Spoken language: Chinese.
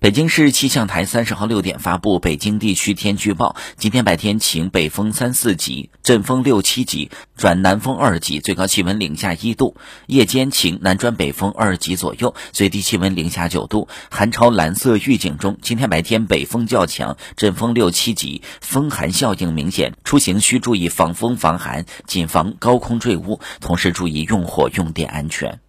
北京市气象台三十号六点发布北京地区天气预报今天白天晴北风三四级阵风六七级转南风二级最高气温零下一度。夜间晴南转北风二级左右最低气温零下九度。寒潮蓝色预警中今天白天北风较强阵风六七级风寒效应明显出行需注意防风防寒谨防高空坠物同时注意用火用电安全。